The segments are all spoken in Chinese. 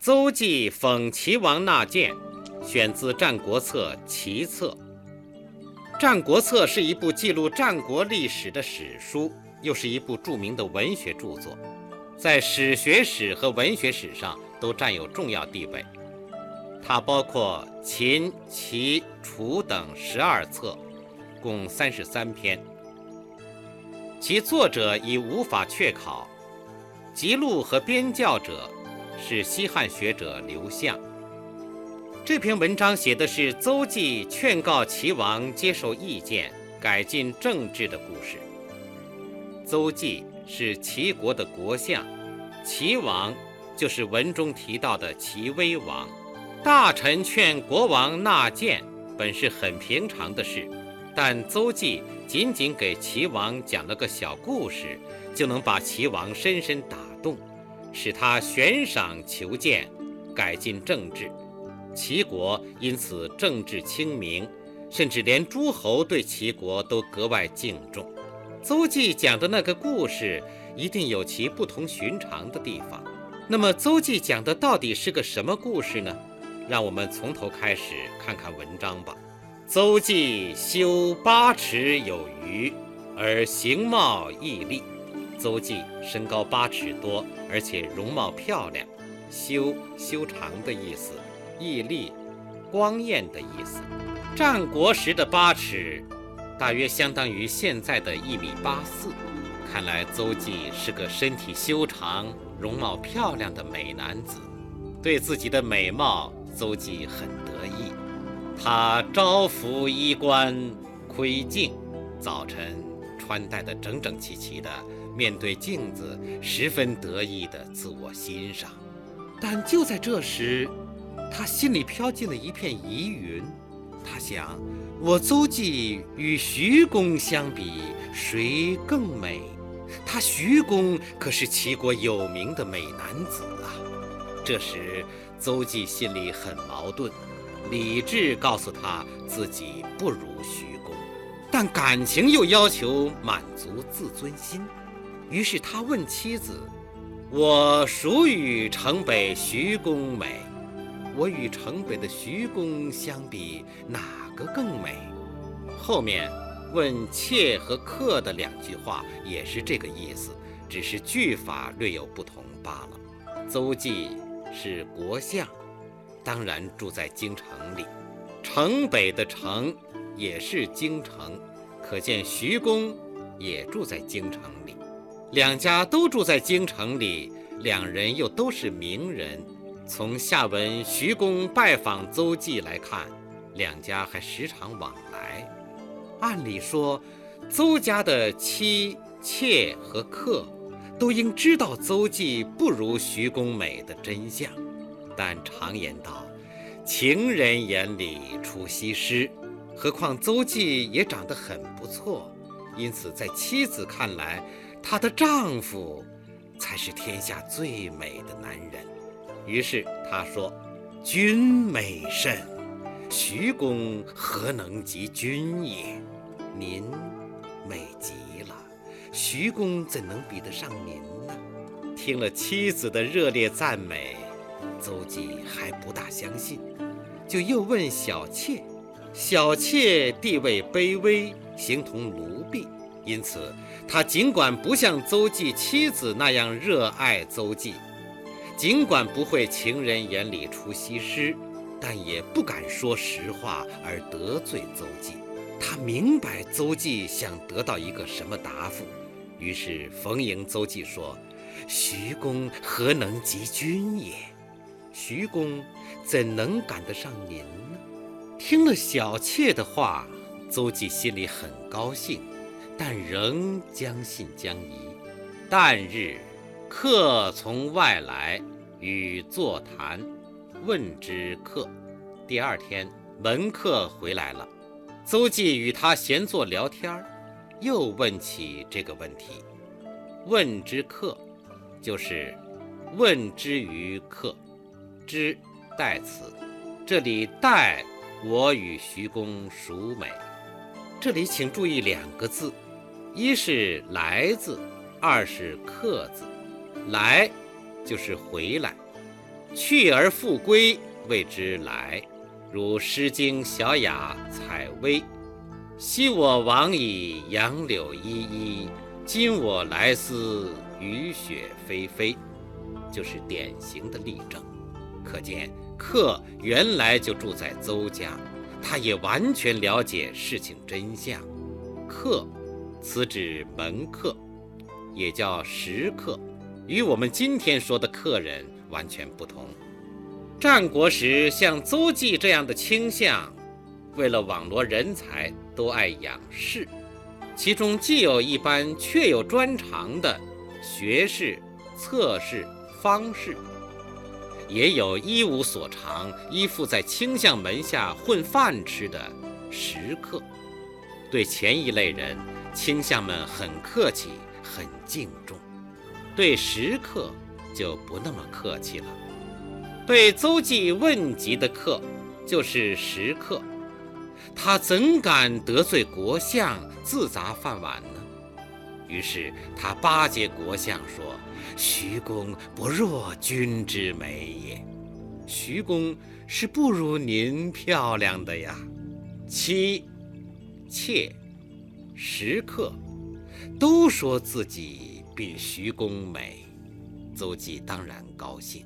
邹忌讽齐王纳谏，选自《战国策·齐策》。《战国策》是一部记录战国历史的史书，又是一部著名的文学著作，在史学史和文学史上都占有重要地位。它包括秦、齐、楚等十二册，共三十三篇。其作者已无法确考，辑录和编校者是西汉学者刘向。这篇文章写的是邹忌劝告齐王接受意见、改进政治的故事。邹忌是齐国的国相，齐王就是文中提到的齐威王。大臣劝国王纳谏，本是很平常的事，但邹忌仅仅给齐王讲了个小故事，就能把齐王深深打动，使他悬赏求谏，改进政治。齐国因此政治清明，甚至连诸侯对齐国都格外敬重。邹忌讲的那个故事一定有其不同寻常的地方。那么，邹忌讲的到底是个什么故事呢？让我们从头开始看看文章吧。邹忌修八尺有余，而形貌毅丽。邹忌身高八尺多，而且容貌漂亮。修修长的意思，毅丽，光艳的意思。战国时的八尺，大约相当于现在的一米八四。看来邹忌是个身体修长、容貌漂亮的美男子，对自己的美貌。邹忌很得意，他朝服衣冠，窥镜，早晨穿戴得整整齐齐的，面对镜子，十分得意地自我欣赏。但就在这时，他心里飘进了一片疑云。他想：我邹忌与徐公相比，谁更美？他徐公可是齐国有名的美男子啊！这时。邹忌心里很矛盾，理智告诉他自己不如徐公，但感情又要求满足自尊心。于是他问妻子：“我孰与城北徐公美？我与城北的徐公相比，哪个更美？”后面问妾和客的两句话也是这个意思，只是句法略有不同罢了。邹忌。是国相，当然住在京城里。城北的城也是京城，可见徐公也住在京城里。两家都住在京城里，两人又都是名人。从下文徐公拜访邹忌来看，两家还时常往来。按理说，邹家的妻妾和客。都应知道邹忌不如徐公美的真相，但常言道，情人眼里出西施，何况邹忌也长得很不错，因此在妻子看来，她的丈夫才是天下最美的男人。于是她说：“君美甚，徐公何能及君也？您美极了。”徐公怎能比得上您呢？听了妻子的热烈赞美，邹忌还不大相信，就又问小妾。小妾地位卑微，形同奴婢，因此他尽管不像邹忌妻子那样热爱邹忌，尽管不会情人眼里出西施，但也不敢说实话而得罪邹忌。他明白邹忌想得到一个什么答复。于是逢迎邹忌说：“徐公何能及君也？徐公怎能赶得上您呢？”听了小妾的话，邹忌心里很高兴，但仍将信将疑。旦日，客从外来，与坐谈，问之客。第二天，门客回来了，邹忌与他闲坐聊天。又问起这个问题，问之客，就是问之于客，之代词，这里代我与徐公孰美？这里请注意两个字，一是来字，二是客字。来就是回来，去而复归，谓之来。如《诗经·小雅·采薇》：“昔我往矣，杨柳依依；今我来思，雨雪霏霏。”就是典型的例证。可见客原来就住在邹家，他也完全了解事情真相。客，此指门客，也叫食客，与我们今天说的客人完全不同。战国时，像邹忌这样的倾向，为了网罗人才，都爱养士，其中既有一般确有专长的学士、策士、方士。也有一无所长，依附在卿相门下混饭吃的食客。对前一类人，卿相们很客气，很敬重；对食客就不那么客气了。被邹忌问及的客，就是食客。他怎敢得罪国相，自砸饭碗呢？于是他巴结国相，说。徐公不若君之美也，徐公是不如您漂亮的呀。妻、妾、食客都说自己比徐公美，邹忌当然高兴。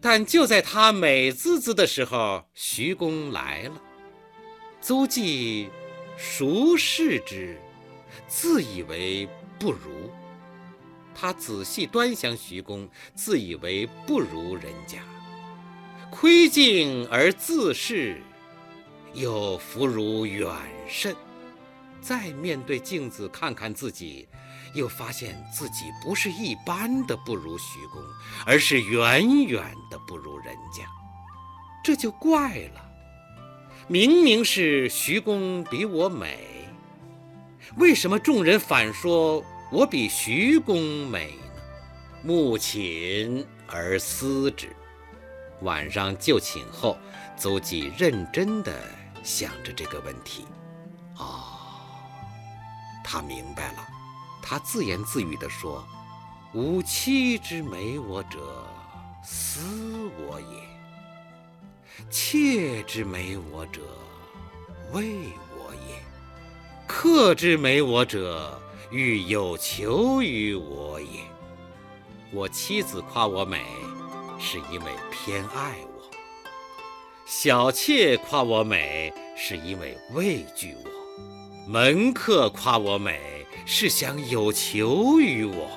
但就在他美滋滋的时候，徐公来了。邹忌熟视之，自以为不如。他仔细端详徐公，自以为不如人家，窥镜而自视，又弗如远甚。再面对镜子看看自己，又发现自己不是一般的不如徐公，而是远远的不如人家。这就怪了，明明是徐公比我美，为什么众人反说？我比徐公美呢，慕寝而思之。晚上就寝后，邹忌认真地想着这个问题。他明白了。他自言自语地说：“吾妻之美我者，思我也；妾之美我者，畏我也；客之美我者。”欲有求于我也。我妻子夸我美，是因为偏爱我；小妾夸我美，是因为畏惧我；门客夸我美，是想有求于我。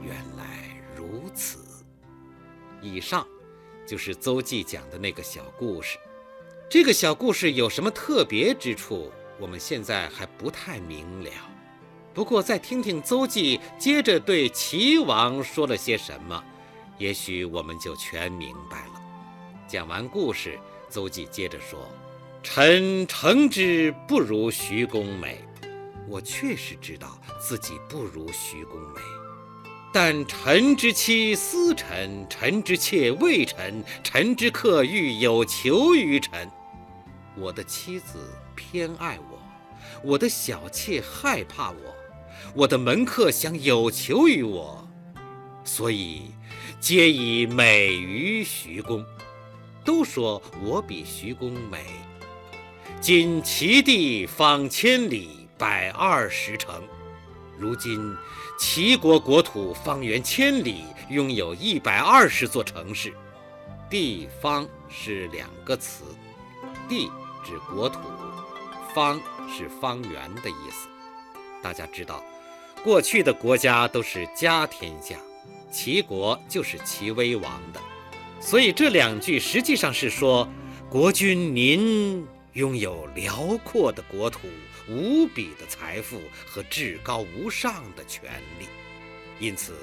原来如此。以上就是邹忌讲的那个小故事。这个小故事有什么特别之处？我们现在还不太明了。不过，再听听邹忌接着对齐王说了些什么，也许我们就全明白了。讲完故事，邹忌接着说：“臣诚之不如徐公美，我确实知道自己不如徐公美。但臣之妻思臣，臣之妾畏臣，臣之客欲有求于臣。我的妻子偏爱我，我的小妾害怕我。”我的门客想有求于我，所以皆以美于徐公，都说我比徐公美。今齐地方千里，百二十城。如今齐国国土方圆千里，拥有一百二十座城市。地方是两个词，地指国土，方是方圆的意思。大家知道。过去的国家都是家天下，齐国就是齐威王的，所以这两句实际上是说，国君您拥有辽阔的国土、无比的财富和至高无上的权力，因此，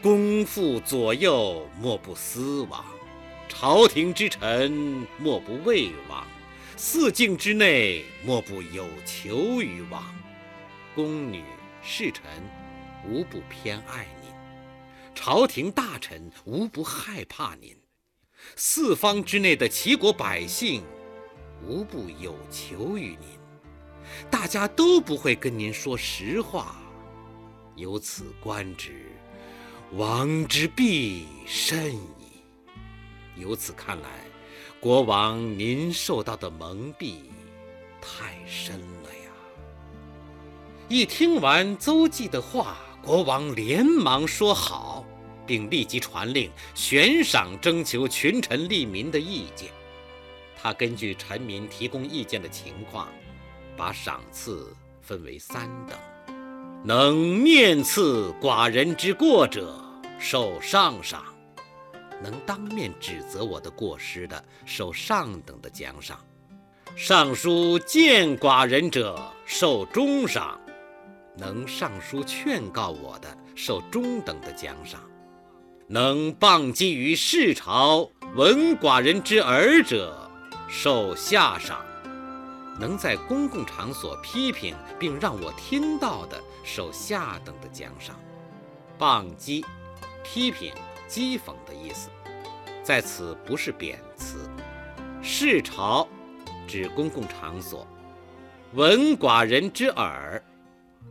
公父左右莫不思王，朝廷之臣莫不畏王，四境之内莫不有求于王，宫女。侍臣无不偏爱您，朝廷大臣无不害怕您，四方之内的齐国百姓无不有求于您，大家都不会跟您说实话。由此观之，王之必甚矣。由此看来，国王您受到的蒙蔽太深了呀！一听完邹忌的话，国王连忙说好，并立即传令悬赏征求群臣利民的意见。他根据臣民提供意见的情况，把赏赐分为三等：能面刺寡人之过者，受上赏。能当面指责我的过失的，受上等的奖赏；上书谏寡人者，受中赏；能上书劝告我的，受中等的奖赏；能谤讥于世朝，闻寡人之耳者，受下赏；能在公共场所批评并让我听到的，受下等的奖赏。谤讥，批评。讥讽的意思，在此不是贬词。世朝指公共场所，闻寡人之耳，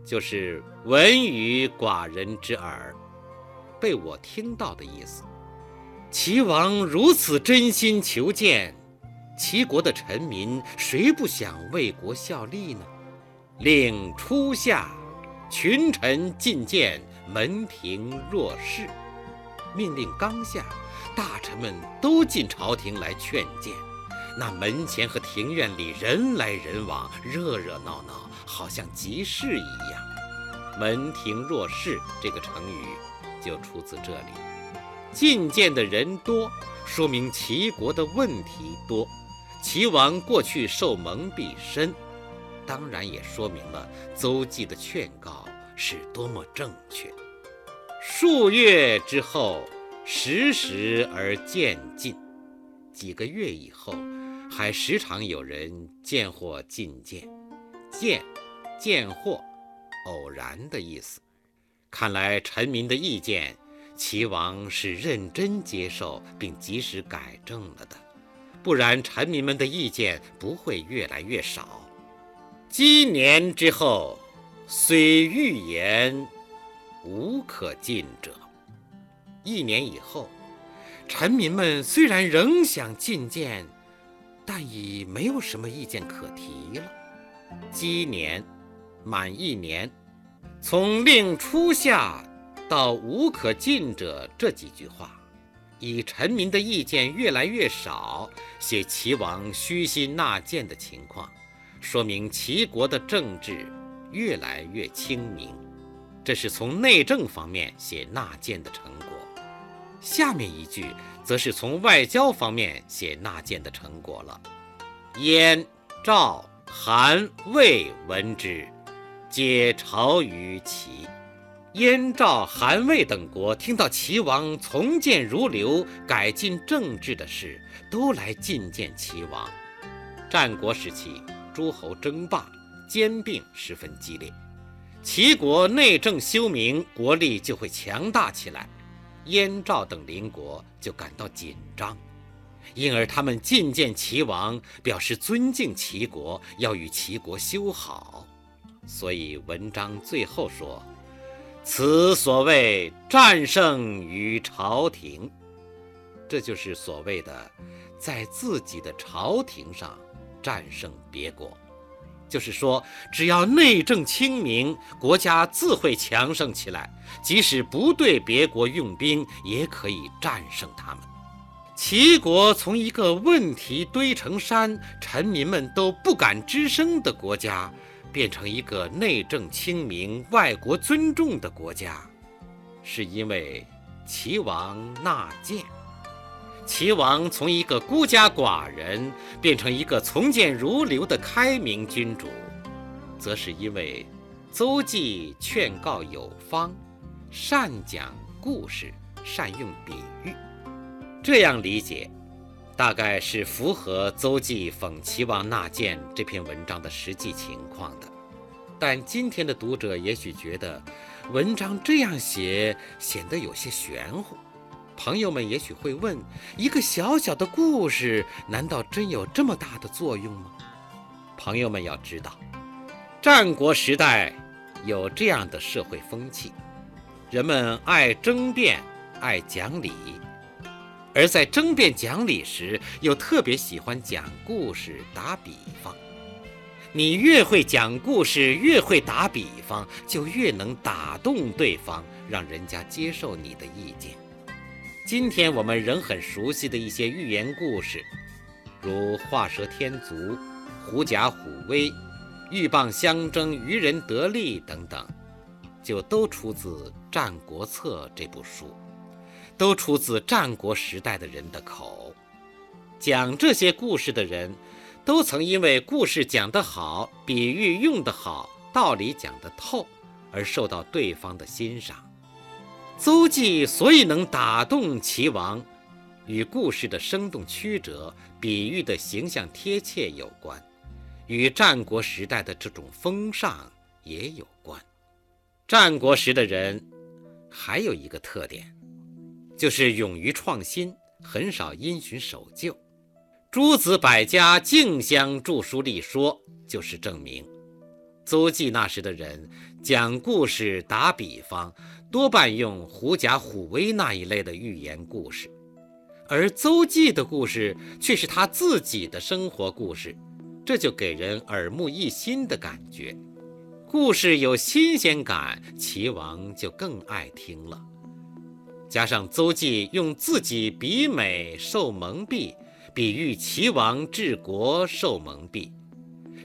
就是闻于寡人之耳，被我听到的意思。齐王如此真心求见，齐国的臣民谁不想为国效力呢？令初夏，群臣进谏，门庭若市。命令刚下，大臣们都进朝廷来劝谏，那门前和庭院里人来人往，热热闹闹，好像集市一样。门庭若市这个成语就出自这里。进见的人多，说明齐国的问题多，齐王过去受蒙蔽深，当然也说明了邹忌的劝告是多么正确。数月之后，时时而渐进。几个月以后，还时常有人见或进谏。见，见或，偶然的意思。看来臣民的意见，齐王是认真接受并及时改正了的，不然臣民们的意见不会越来越少。积年之后，虽欲言。无可进者。一年以后，臣民们虽然仍想进谏，但已没有什么意见可提了。积年，满一年，从令初夏到无可进者这几句话，以臣民的意见越来越少，写齐王虚心纳谏的情况，说明齐国的政治越来越清明。这是从内政方面写纳谏的成果，下面一句则是从外交方面写纳谏的成果了。燕、赵、韩、魏闻之，皆朝于齐。燕、赵、韩、魏等国听到齐王从谏如流、改进政治的事，都来觐见齐王。战国时期，诸侯争霸、兼并十分激烈。齐国内政修明，国力就会强大起来。燕、赵等邻国就感到紧张，因而他们觐见齐王，表示尊敬齐国，要与齐国修好。所以文章最后说：“此所谓战胜于朝廷。”这就是所谓的在自己的朝廷上战胜别国。就是说，只要内政清明，国家自会强盛起来。即使不对别国用兵，也可以战胜他们。齐国从一个问题堆成山、臣民们都不敢吱声的国家，变成一个内政清明、外国尊重的国家，是因为齐王纳谏。齐王从一个孤家寡人变成一个从谏如流的开明君主，则是因为邹忌劝告有方，善讲故事，善用比喻。这样理解，大概是符合邹忌讽齐王纳谏这篇文章的实际情况的。但今天的读者也许觉得，文章这样写显得有些玄乎。朋友们也许会问：一个小小的故事，难道真有这么大的作用吗？朋友们要知道，战国时代有这样的社会风气，人们爱争辩，爱讲理。而在争辩讲理时，又特别喜欢讲故事、打比方。你越会讲故事，越会打比方，就越能打动对方，让人家接受你的意见。今天我们仍很熟悉的一些寓言故事，如画蛇添足、狐假虎威、鹬蚌相争、渔人得利等等，就都出自《战国策》这部书。都出自战国时代的人的口，讲这些故事的人，都曾因为故事讲得好、比喻用得好、道理讲得透，而受到对方的欣赏。邹忌所以能打动齐王，与故事的生动曲折、比喻的形象贴切有关，与战国时代的这种风尚也有关。战国时的人还有一个特点。就是勇于创新，很少因循守旧。诸子百家竞相著书立说，就是证明。邹忌那时的人讲故事、打比方，多半用狐假虎威那一类的寓言故事，而邹忌的故事却是他自己的生活故事，这就给人耳目一新的感觉。故事有新鲜感，齐王就更爱听了。加上邹忌用自己比美受蒙蔽，比喻齐王治国受蒙蔽，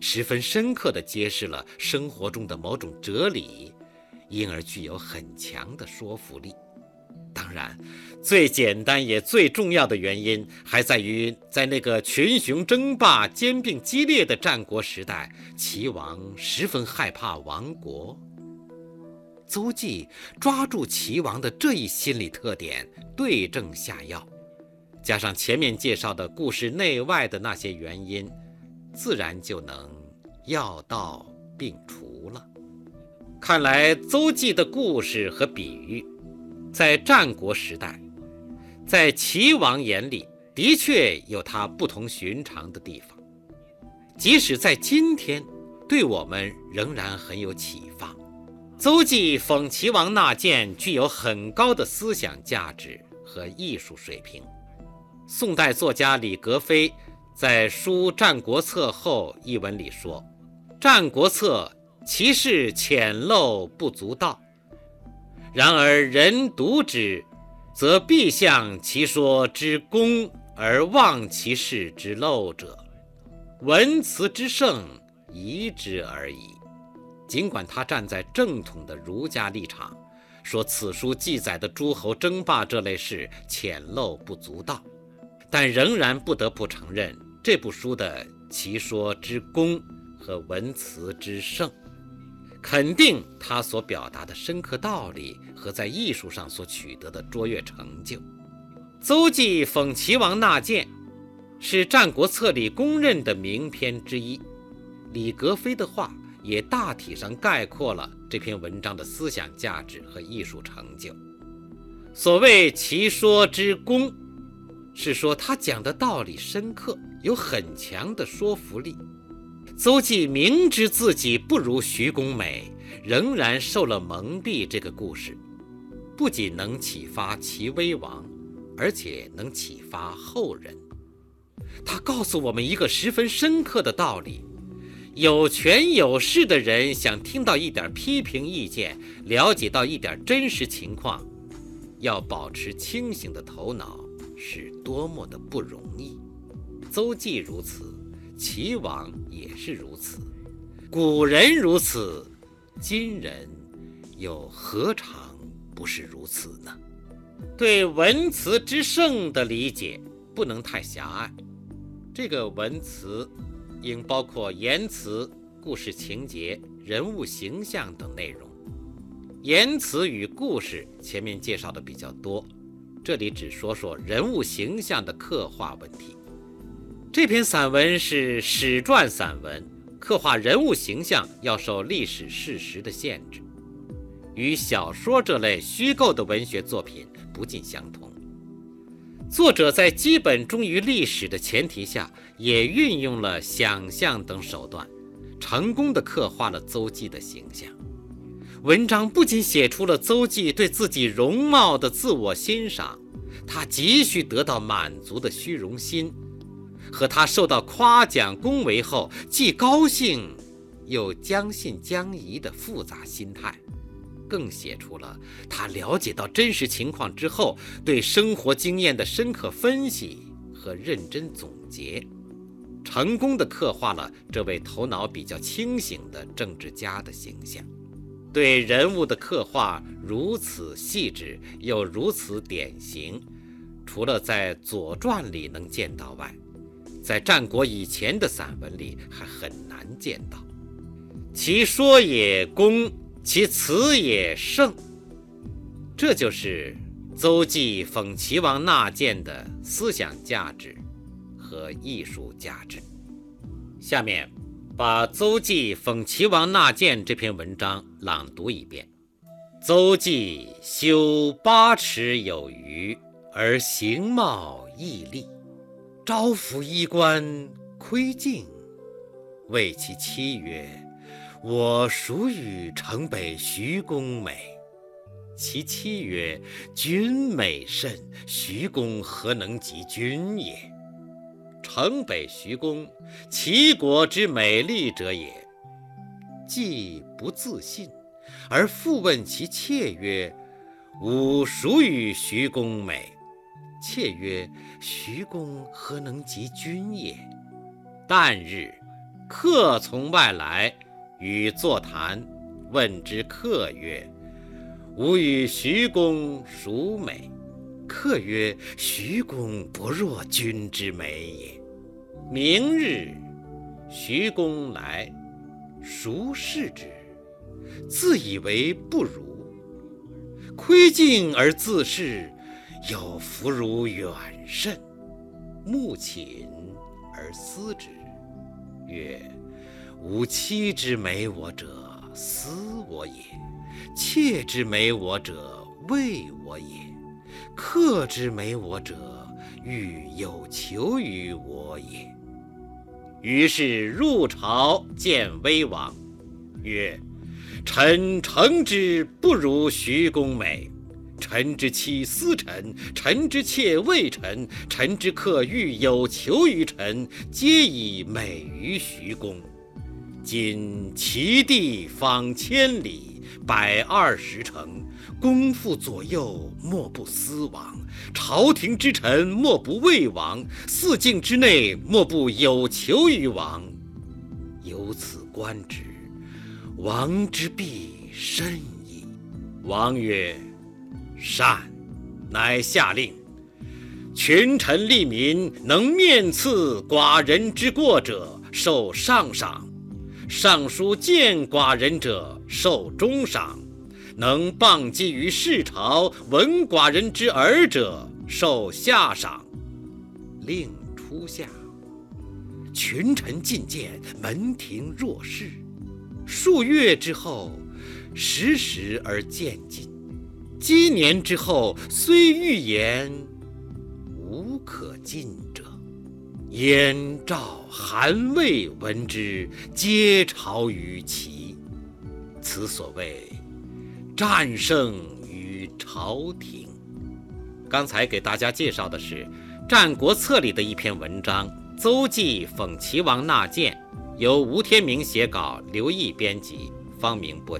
十分深刻地揭示了生活中的某种哲理，因而具有很强的说服力。当然，最简单也最重要的原因，还在于在那个群雄争霸、兼并激烈的战国时代，齐王十分害怕亡国。邹忌抓住齐王的这一心理特点，对症下药，加上前面介绍的故事内外的那些原因，自然就能药到病除了。看来邹忌的故事和比喻，在战国时代，在齐王眼里的确有他不同寻常的地方，即使在今天，对我们仍然很有启发。邹忌讽齐王纳谏具有很高的思想价值和艺术水平。宋代作家李格非在《书战国策后》一文里说：“《战国策》其事浅陋不足道，然而人读之，则必向其说之功而忘其事之陋者，文辞之盛，疑之而已。”尽管他站在正统的儒家立场，说此书记载的诸侯争霸这类事浅陋不足道，但仍然不得不承认这部书的奇说之功和文辞之盛，肯定他所表达的深刻道理和在艺术上所取得的卓越成就。邹忌讽齐王纳谏，是《战国策》里公认的名篇之一。李格非的话。也大体上概括了这篇文章的思想价值和艺术成就。所谓其说之功，是说他讲的道理深刻，有很强的说服力。邹忌明知自己不如徐公美，仍然受了蒙蔽。这个故事不仅能启发齐威王，而且能启发后人。他告诉我们一个十分深刻的道理。有权有势的人想听到一点批评意见，了解到一点真实情况，要保持清醒的头脑，是多么的不容易。邹忌如此，齐王也是如此，古人如此，今人又何尝不是如此呢？对文辞之盛的理解不能太狭隘，这个文辞。应包括言辞、故事情节、人物形象等内容。言辞与故事前面介绍的比较多，这里只说说人物形象的刻画问题。这篇散文是史传散文，刻画人物形象要受历史事实的限制，与小说这类虚构的文学作品不尽相同。作者在基本忠于历史的前提下，也运用了想象等手段，成功的刻画了邹忌的形象。文章不仅写出了邹忌对自己容貌的自我欣赏，他急需得到满足的虚荣心，和他受到夸奖恭维后既高兴又将信将疑的复杂心态，更写出了他了解到真实情况之后对生活经验的深刻分析和认真总结。成功的刻画了这位头脑比较清醒的政治家的形象，对人物的刻画如此细致又如此典型，除了在《左传》里能见到外，在战国以前的散文里还很难见到。其说也公，其辞也胜，这就是邹忌讽齐王纳谏的思想价值。和艺术价值。下面，把邹忌讽齐王纳谏这篇文章朗读一遍。邹忌修八尺有余，而形貌毅丽，招服衣冠，窥镜，谓其妻曰：“我孰与城北徐公美？”其妻曰：“君美甚，徐公何能及君也？”城北徐公，齐国之美丽者也。既不自信，而复问其妾曰：“吾孰与徐公美？”妾曰：“徐公何能及君也？”旦日，客从外来，与坐谈，问之客曰：“吾与徐公孰美？”客曰：“徐公不若君之美也。”明日，徐公来，孰视之？自以为不如。窥镜而自视，有弗如远甚。目寝而思之，曰：“吾妻之美我者，思我也；妾之美我者，畏我也；客之美我者，欲有求于我也。”于是入朝见威王，曰：“臣诚之不如徐公美。臣之妻思臣，臣之妾畏臣，臣之客欲有求于臣，皆以美于徐公。今齐地方千里，百二十城。”公父左右，莫不思王；朝廷之臣，莫不畏王；四境之内，莫不有求于王。由此观之，王之必甚矣。王曰：“善。”乃下令：群臣利民，能面刺寡人之过者，受上赏；上书谏寡人者，受中赏。能谤讥于世朝，闻寡人之耳者，受下赏。令初下，群臣进谏，门庭若市。数月之后，时时而渐进。积年之后，虽欲言，无可进。燕、赵、韩、魏闻之，皆朝于齐。此所谓。战胜于朝廷。刚才给大家介绍的是《战国策》里的一篇文章《邹忌讽齐王纳谏》，由吴天明写稿，刘毅编辑，方明播。